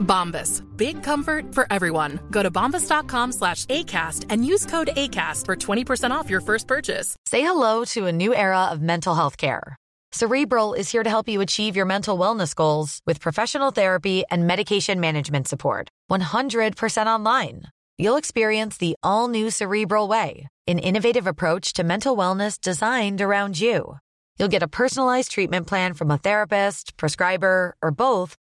Bombas. Big comfort for everyone. Go to bombas.com slash ACAST and use code ACAST for 20% off your first purchase. Say hello to a new era of mental health care. Cerebral is here to help you achieve your mental wellness goals with professional therapy and medication management support. 100% online. You'll experience the all new Cerebral Way, an innovative approach to mental wellness designed around you. You'll get a personalized treatment plan from a therapist, prescriber, or both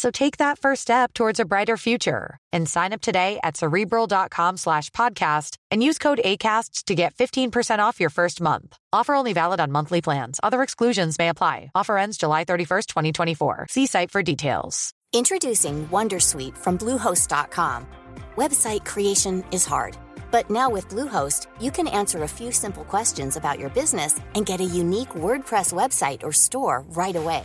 So take that first step towards a brighter future and sign up today at cerebral.com slash podcast and use code ACAST to get 15% off your first month. Offer only valid on monthly plans. Other exclusions may apply. Offer ends July 31st, 2024. See site for details. Introducing Wondersuite from Bluehost.com. Website creation is hard, but now with Bluehost, you can answer a few simple questions about your business and get a unique WordPress website or store right away.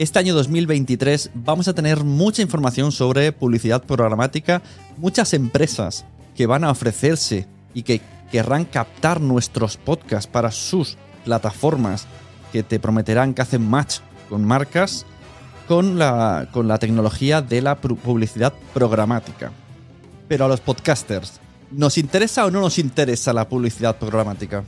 Este año 2023 vamos a tener mucha información sobre publicidad programática, muchas empresas que van a ofrecerse y que querrán captar nuestros podcasts para sus plataformas que te prometerán que hacen match con marcas con la, con la tecnología de la pu- publicidad programática. Pero a los podcasters, ¿nos interesa o no nos interesa la publicidad programática?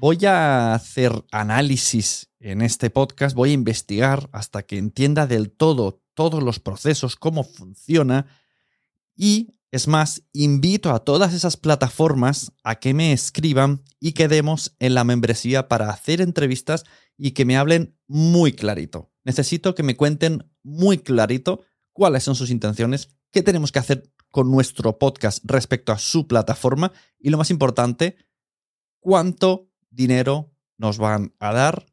Voy a hacer análisis en este podcast, voy a investigar hasta que entienda del todo todos los procesos, cómo funciona y, es más, invito a todas esas plataformas a que me escriban y quedemos en la membresía para hacer entrevistas y que me hablen muy clarito. Necesito que me cuenten muy clarito cuáles son sus intenciones, qué tenemos que hacer con nuestro podcast respecto a su plataforma y lo más importante, cuánto dinero nos van a dar,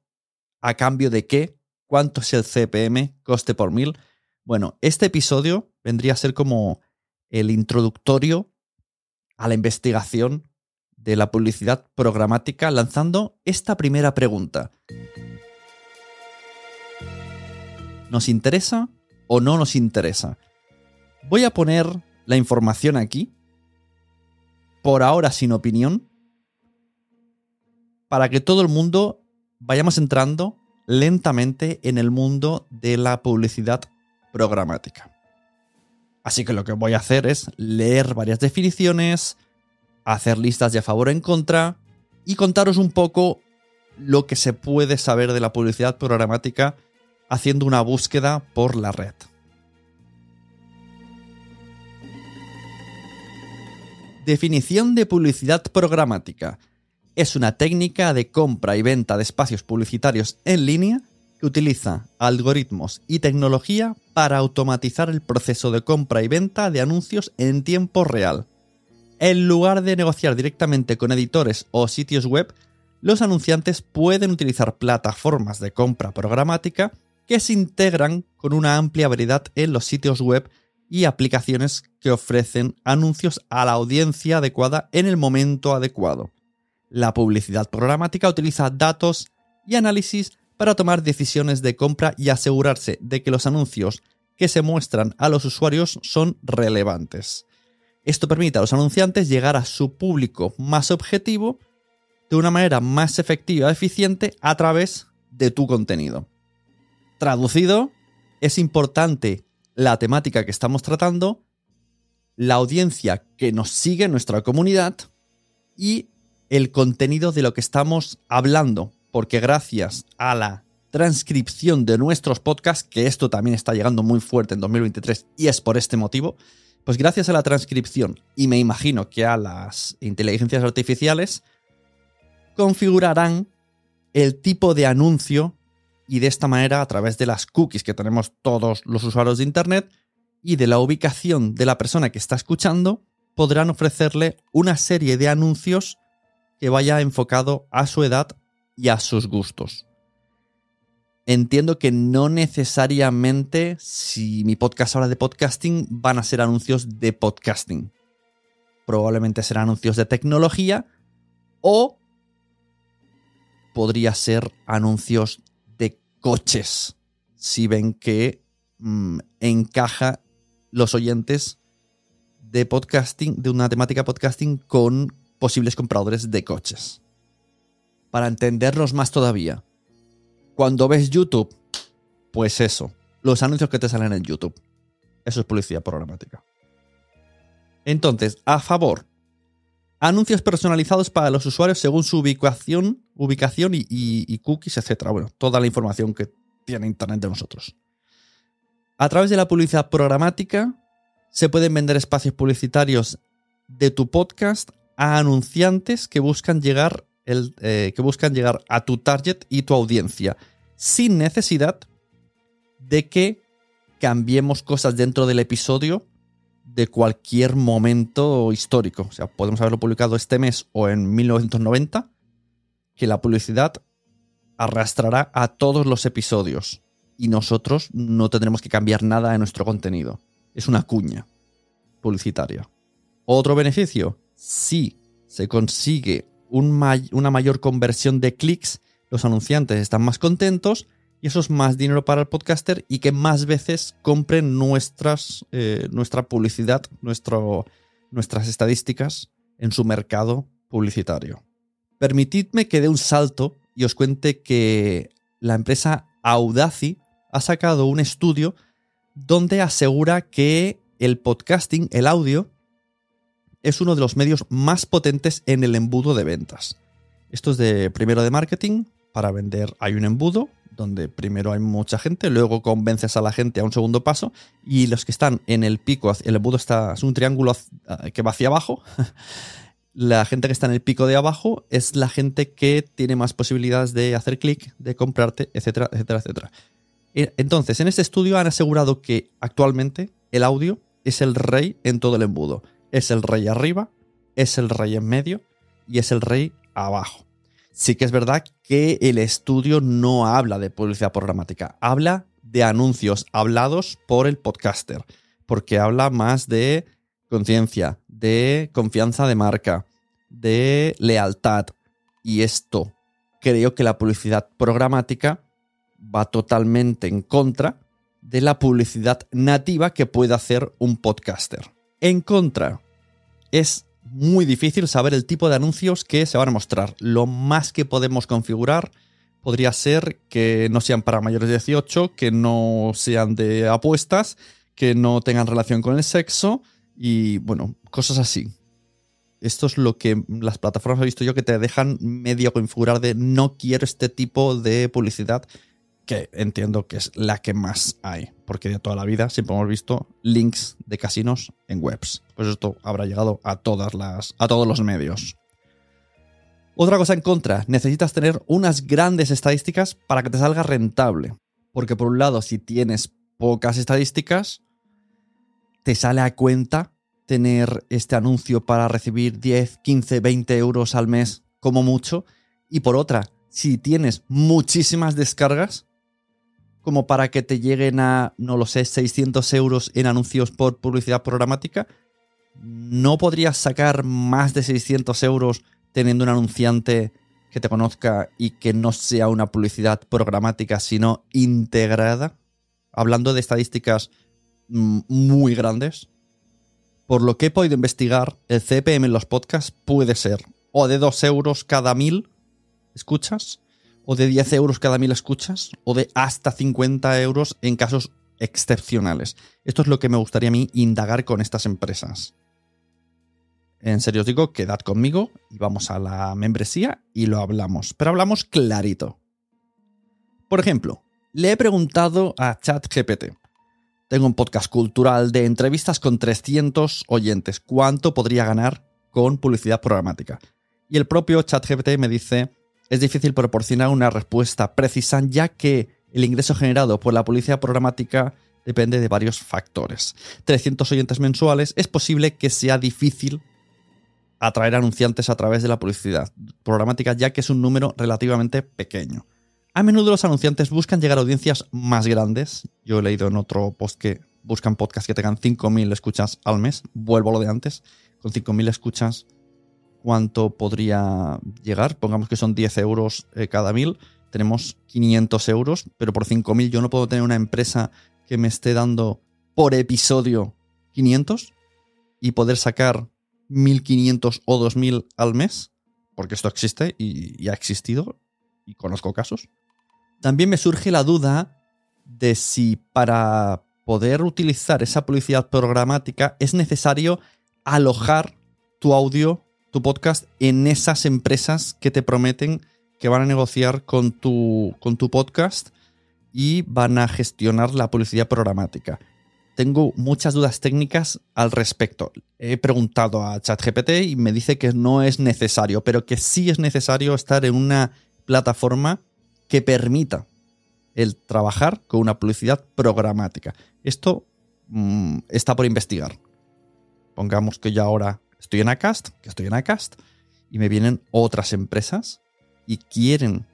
a cambio de qué, cuánto es el CPM, coste por mil. Bueno, este episodio vendría a ser como el introductorio a la investigación de la publicidad programática lanzando esta primera pregunta. ¿Nos interesa o no nos interesa? Voy a poner la información aquí, por ahora sin opinión, para que todo el mundo vayamos entrando lentamente en el mundo de la publicidad programática. Así que lo que voy a hacer es leer varias definiciones, hacer listas de a favor o en contra y contaros un poco lo que se puede saber de la publicidad programática haciendo una búsqueda por la red. Definición de publicidad programática. Es una técnica de compra y venta de espacios publicitarios en línea que utiliza algoritmos y tecnología para automatizar el proceso de compra y venta de anuncios en tiempo real. En lugar de negociar directamente con editores o sitios web, los anunciantes pueden utilizar plataformas de compra programática que se integran con una amplia variedad en los sitios web y aplicaciones que ofrecen anuncios a la audiencia adecuada en el momento adecuado. La publicidad programática utiliza datos y análisis para tomar decisiones de compra y asegurarse de que los anuncios que se muestran a los usuarios son relevantes. Esto permite a los anunciantes llegar a su público más objetivo de una manera más efectiva y eficiente a través de tu contenido. Traducido, es importante la temática que estamos tratando la audiencia que nos sigue en nuestra comunidad y el contenido de lo que estamos hablando, porque gracias a la transcripción de nuestros podcasts, que esto también está llegando muy fuerte en 2023 y es por este motivo, pues gracias a la transcripción y me imagino que a las inteligencias artificiales, configurarán el tipo de anuncio y de esta manera, a través de las cookies que tenemos todos los usuarios de Internet y de la ubicación de la persona que está escuchando, podrán ofrecerle una serie de anuncios que vaya enfocado a su edad y a sus gustos. Entiendo que no necesariamente, si mi podcast habla de podcasting, van a ser anuncios de podcasting. Probablemente serán anuncios de tecnología o podría ser anuncios de coches, si ven que mm, encaja los oyentes de podcasting, de una temática podcasting con posibles compradores de coches. Para entendernos más todavía, cuando ves YouTube, pues eso, los anuncios que te salen en YouTube. Eso es publicidad programática. Entonces, a favor, anuncios personalizados para los usuarios según su ubicación, ubicación y, cookies, etc. Bueno, toda la información que tiene Internet de nosotros. A través de la publicidad programática, se pueden vender espacios publicitarios de tu podcast a anunciantes que buscan llegar eh, que buscan llegar a tu target y tu audiencia, sin necesidad de que cambiemos cosas dentro del episodio de cualquier momento histórico. O sea, podemos haberlo publicado este mes o en 1990, que la publicidad arrastrará a todos los episodios y nosotros no tendremos que cambiar nada en nuestro contenido. Es una cuña publicitaria. Otro beneficio, si se consigue una mayor conversión de clics, los anunciantes están más contentos y eso es más dinero para el podcaster y que más veces compren nuestras, eh, nuestra publicidad, nuestras estadísticas en su mercado publicitario. Permitidme que dé un salto y os cuente que la empresa Audacy ha sacado un estudio donde asegura que el podcasting, el audio, es uno de los medios más potentes en el embudo de ventas. Esto es de primero de marketing, para vender hay un embudo, donde primero hay mucha gente, luego convences a la gente a un segundo paso, y los que están en el pico, el embudo está, es un triángulo que va hacia abajo. la gente que está en el pico de abajo es la gente que tiene más posibilidades de hacer clic, de comprarte, etcétera, etcétera, etcétera. E, entonces, en este estudio han asegurado que actualmente el audio es el rey en todo el embudo es el rey arriba, es el rey en medio y es el rey abajo. Sí que es verdad que el estudio no habla de publicidad programática, habla de anuncios hablados por el podcaster, porque habla más de conciencia, de confianza de marca, de lealtad. Y esto creo que la publicidad programática va totalmente en contra de la publicidad nativa que puede hacer un podcaster. En contra, es muy difícil saber el tipo de anuncios que se van a mostrar. Lo más que podemos configurar podría ser que no sean para mayores de 18, que no sean de apuestas, que no tengan relación con el sexo y bueno, cosas así. Esto es lo que las plataformas he visto yo que te dejan medio configurar de no quiero este tipo de publicidad que entiendo que es la que más hay, porque de toda la vida siempre hemos visto links de casinos en webs. Pues esto habrá llegado a todas las a todos los medios. Otra cosa en contra, necesitas tener unas grandes estadísticas para que te salga rentable, porque por un lado, si tienes pocas estadísticas, te sale a cuenta tener este anuncio para recibir 10, 15, 20 euros al mes como mucho, y por otra, si tienes muchísimas descargas, como para que te lleguen a, no lo sé, 600 euros en anuncios por publicidad programática, ¿no podrías sacar más de 600 euros teniendo un anunciante que te conozca y que no sea una publicidad programática, sino integrada? Hablando de estadísticas mm, muy grandes. Por lo que he podido investigar, el CPM en los podcasts puede ser o de 2 euros cada mil escuchas, o de 10 euros cada mil escuchas, o de hasta 50 euros en casos excepcionales. Esto es lo que me gustaría a mí indagar con estas empresas. En serio os digo, quedad conmigo y vamos a la membresía y lo hablamos. Pero hablamos clarito. Por ejemplo, le he preguntado a ChatGPT. Tengo un podcast cultural de entrevistas con 300 oyentes. ¿Cuánto podría ganar con publicidad programática? Y el propio ChatGPT me dice, es difícil proporcionar una respuesta precisa ya que el ingreso generado por la publicidad programática depende de varios factores. 300 oyentes mensuales, es posible que sea difícil atraer anunciantes a través de la publicidad programática, ya que es un número relativamente pequeño. A menudo los anunciantes buscan llegar a audiencias más grandes. Yo he leído en otro post que buscan podcasts que tengan 5.000 escuchas al mes. Vuelvo a lo de antes. Con 5.000 escuchas, ¿cuánto podría llegar? Pongamos que son 10 euros eh, cada mil. Tenemos 500 euros, pero por 5.000 yo no puedo tener una empresa que me esté dando por episodio 500 y poder sacar 1.500 o 2.000 al mes, porque esto existe y, ha existido, y conozco casos. También me surge la duda de si para poder utilizar esa publicidad programática es necesario alojar tu audio, tu podcast en esas empresas que te prometen que van a negociar con tu, con tu podcast y van a gestionar la publicidad programática tengo muchas dudas técnicas al respecto. He preguntado a ChatGPT y me dice que no es necesario, pero que sí es necesario estar en una plataforma que permita el trabajar con una publicidad programática. Esto mm, está por investigar. Pongamos que yo ahora estoy en Acast, que estoy en Acast, y me vienen otras empresas y quieren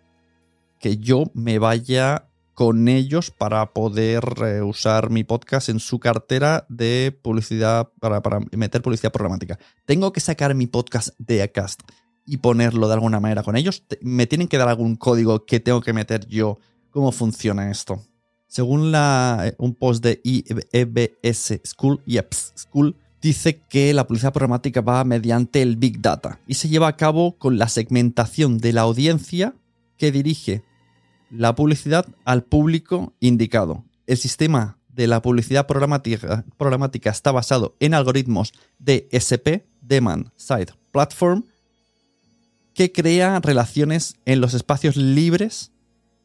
que yo me vaya con ellos para poder eh, usar mi podcast en su cartera de publicidad, para, meter publicidad programática. Tengo que sacar mi podcast de Acast y ponerlo de alguna manera con ellos. Me tienen que dar algún código que tengo que meter yo. ¿Cómo funciona esto? Según la, eh, un post de EBS School, IEPS School, dice que la publicidad programática va mediante el Big Data y se lleva a cabo con la segmentación de la audiencia que dirige la publicidad al público indicado. El sistema de la publicidad programática, está basado en algoritmos de SP, Demand Side Platform, que crea relaciones en los espacios libres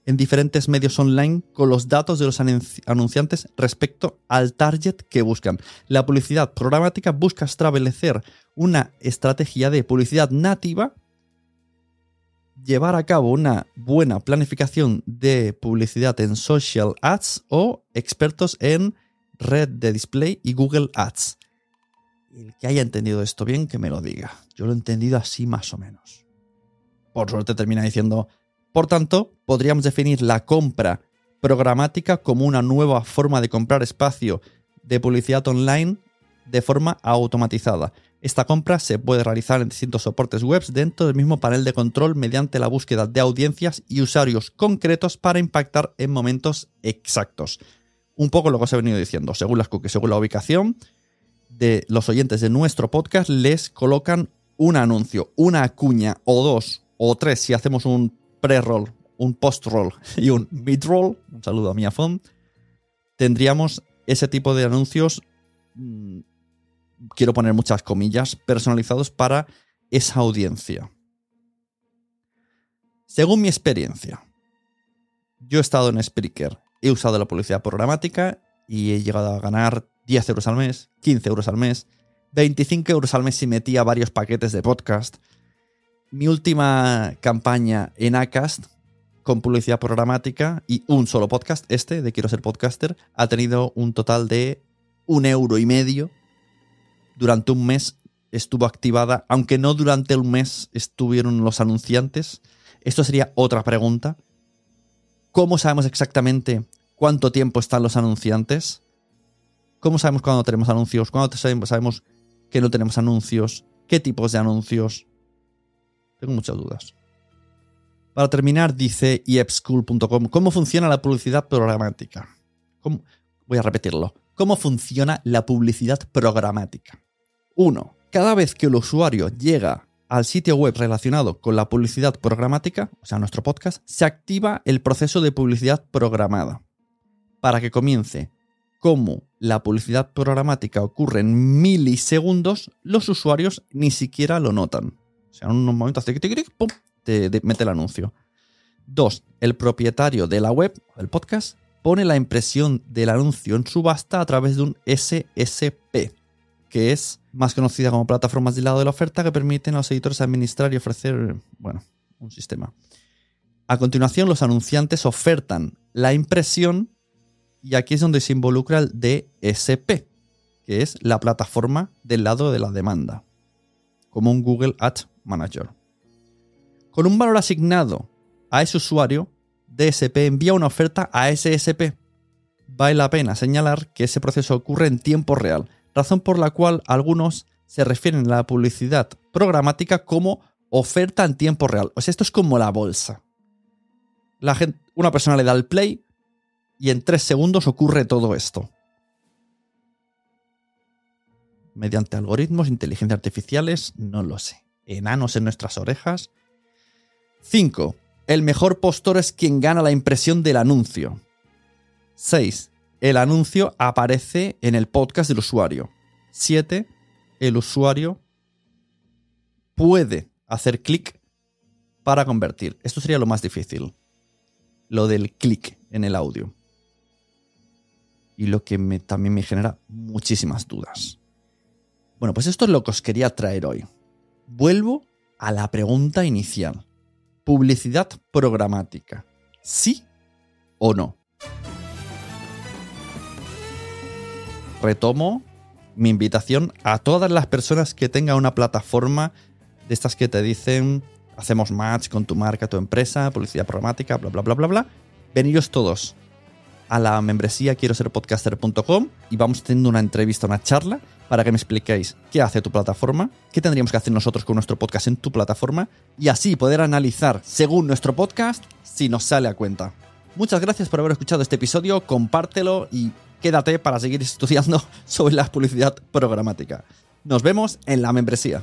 en diferentes medios online con los datos de los anunciantes respecto al target que buscan. La publicidad programática busca establecer una estrategia de publicidad nativa llevar a cabo una buena planificación de publicidad en social ads o expertos en red de display y Google Ads. El que haya entendido esto bien, que me lo diga. Yo lo he entendido así más o menos. Por suerte termina diciendo, por tanto, podríamos definir la compra programática como una nueva forma de comprar espacio de publicidad online de forma automatizada. Esta compra se puede realizar en distintos soportes web dentro del mismo panel de control mediante la búsqueda de audiencias y usuarios concretos para impactar en momentos exactos. Un poco lo que os he venido diciendo, según las cookies, según la ubicación de los oyentes de nuestro podcast, les colocan un anuncio, una cuña o dos o tres. Si hacemos un pre-roll, un post-roll y un mid-roll. Un saludo a mi afón. Tendríamos ese tipo de anuncios mm, quiero poner muchas comillas, personalizados para esa audiencia. Según mi experiencia, yo he estado en Spreaker, he usado la publicidad programática y he llegado a ganar 10 euros al mes, 15 euros al mes, 25 euros al mes si metía varios paquetes de podcast. Mi última campaña en Acast con publicidad programática y un solo podcast, este de Quiero ser podcaster, ha tenido un total de un euro y medio durante un mes estuvo activada, aunque no durante un mes estuvieron los anunciantes. Esto sería otra pregunta. ¿Cómo sabemos exactamente cuánto tiempo están los anunciantes? ¿Cómo sabemos cuándo tenemos anuncios? ¿Cuándo sabemos que no tenemos anuncios? ¿Qué tipos de anuncios? Tengo muchas dudas. Para terminar, dice iepschool.com, ¿cómo funciona la publicidad programática? Voy a repetirlo. ¿Cómo funciona la publicidad programática? 1. Cada vez que el usuario llega al sitio web relacionado con la publicidad programática, o sea, nuestro podcast, se activa el proceso de publicidad programada para que comience como la publicidad programática ocurre en milisegundos, los usuarios ni siquiera lo notan. Sea, en unos momentos hace ¡pum! te, te mete el anuncio. Dos, el propietario de la web, del podcast, pone la impresión del anuncio en subasta a través de un SSP, que es más conocida como plataformas de lado de la oferta que permiten a los editores administrar y ofrecer, bueno, un sistema. A continuación, los anunciantes ofertan la impresión y aquí es donde se involucra el DSP, que es la plataforma del lado de la demanda, como un Google Ads Manager. Con un valor asignado a ese usuario, DSP envía una oferta a SSP. Vale la pena señalar que ese proceso ocurre en tiempo real, razón por la cual algunos se refieren a la publicidad programática como oferta en tiempo real. O sea, esto es como la bolsa. La gente, una persona le da el play y en tres segundos ocurre todo esto. Mediante algoritmos, inteligencia artificiales, no lo sé. Enanos en nuestras orejas. 5. El mejor postor es quien gana la impresión del anuncio. 6. El anuncio aparece en el podcast del usuario. 7. El usuario puede hacer clic para convertir. Esto sería lo más difícil. Lo del clic en el audio y lo que también me genera muchísimas dudas. Bueno, pues esto es lo que os quería traer hoy. Vuelvo a la pregunta inicial. Publicidad programática. ¿Sí o no? Retomo mi invitación a todas las personas que tengan una plataforma de estas que te dicen hacemos match con tu marca, tu empresa, publicidad programática, bla, bla, bla, bla, bla. Veniros todos a la membresía quiero ser podcaster.com y vamos teniendo una entrevista, una charla para que me expliquéis qué hace tu plataforma, qué tendríamos que hacer nosotros con nuestro podcast en tu plataforma y así poder analizar según nuestro podcast si nos sale a cuenta. Muchas gracias por haber escuchado este episodio, compártelo y quédate para seguir estudiando sobre la publicidad programática. Nos vemos en la membresía.